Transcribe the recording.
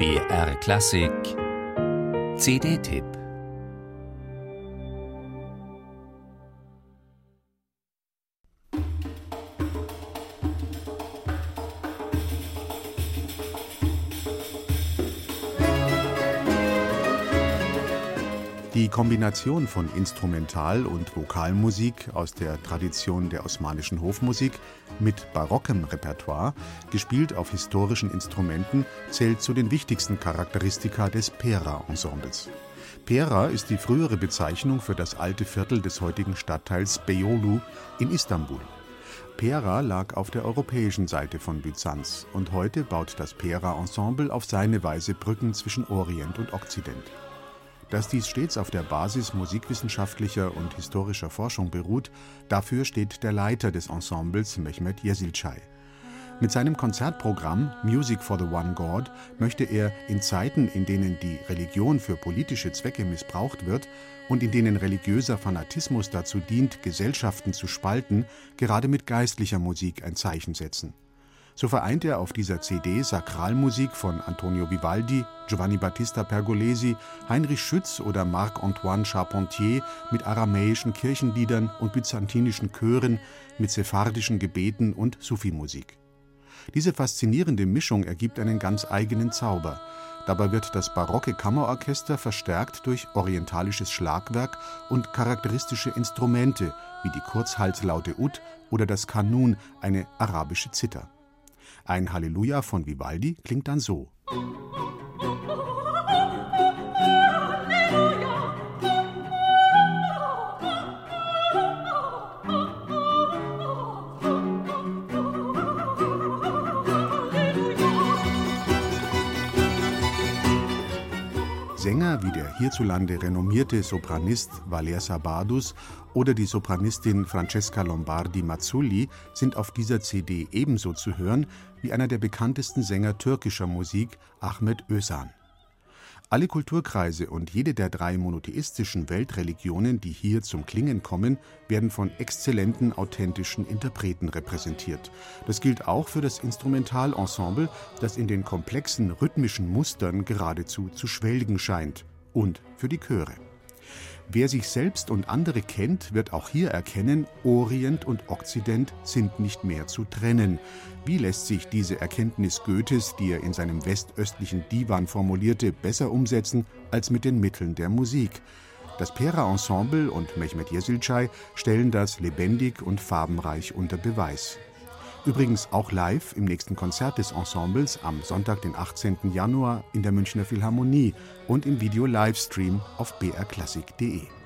BR Klassik. CD-Tipp Die Kombination von Instrumental- und Vokalmusik aus der Tradition der osmanischen Hofmusik mit barockem Repertoire, gespielt auf historischen Instrumenten, zählt zu den wichtigsten Charakteristika des Pera-Ensembles. Pera ist die frühere Bezeichnung für das alte Viertel des heutigen Stadtteils Beyoğlu in Istanbul. Pera lag auf der europäischen Seite von Byzanz und heute baut das Pera-Ensemble auf seine Weise Brücken zwischen Orient und Okzident. Dass dies stets auf der Basis musikwissenschaftlicher und historischer Forschung beruht, dafür steht der Leiter des Ensembles Mehmet Yesilcay. Mit seinem Konzertprogramm Music for the One God möchte er in Zeiten, in denen die Religion für politische Zwecke missbraucht wird und in denen religiöser Fanatismus dazu dient, Gesellschaften zu spalten, gerade mit geistlicher Musik ein Zeichen setzen. So vereint er auf dieser CD Sakralmusik von Antonio Vivaldi, Giovanni Battista Pergolesi, Heinrich Schütz oder Marc-Antoine Charpentier mit aramäischen Kirchenliedern und byzantinischen Chören, mit sephardischen Gebeten und Sufi-Musik. Diese faszinierende Mischung ergibt einen ganz eigenen Zauber. Dabei wird das barocke Kammerorchester verstärkt durch orientalisches Schlagwerk und charakteristische Instrumente wie die Kurzhalslaute Ud oder das Kanun, eine arabische Zither. Ein Halleluja von Vivaldi klingt dann so. Sänger wie der hierzulande renommierte Sopranist Valer Sabadus oder die Sopranistin Francesca Lombardi Mazzulli sind auf dieser CD ebenso zu hören wie einer der bekanntesten Sänger türkischer Musik, Ahmet Özan. Alle Kulturkreise und jede der drei monotheistischen Weltreligionen, die hier zum Klingen kommen, werden von exzellenten, authentischen Interpreten repräsentiert. Das gilt auch für das Instrumentalensemble, das in den komplexen rhythmischen Mustern geradezu zu schwelgen scheint, und für die Chöre. Wer sich selbst und andere kennt, wird auch hier erkennen, Orient und Okzident sind nicht mehr zu trennen. Wie lässt sich diese Erkenntnis Goethes, die er in seinem westöstlichen Divan formulierte, besser umsetzen als mit den Mitteln der Musik? Das Pera-Ensemble und Mehmet Yesilcay stellen das lebendig und farbenreich unter Beweis. Übrigens auch live im nächsten Konzert des Ensembles am Sonntag, den 18. Januar in der Münchner Philharmonie und im Video-Livestream auf brklassik.de.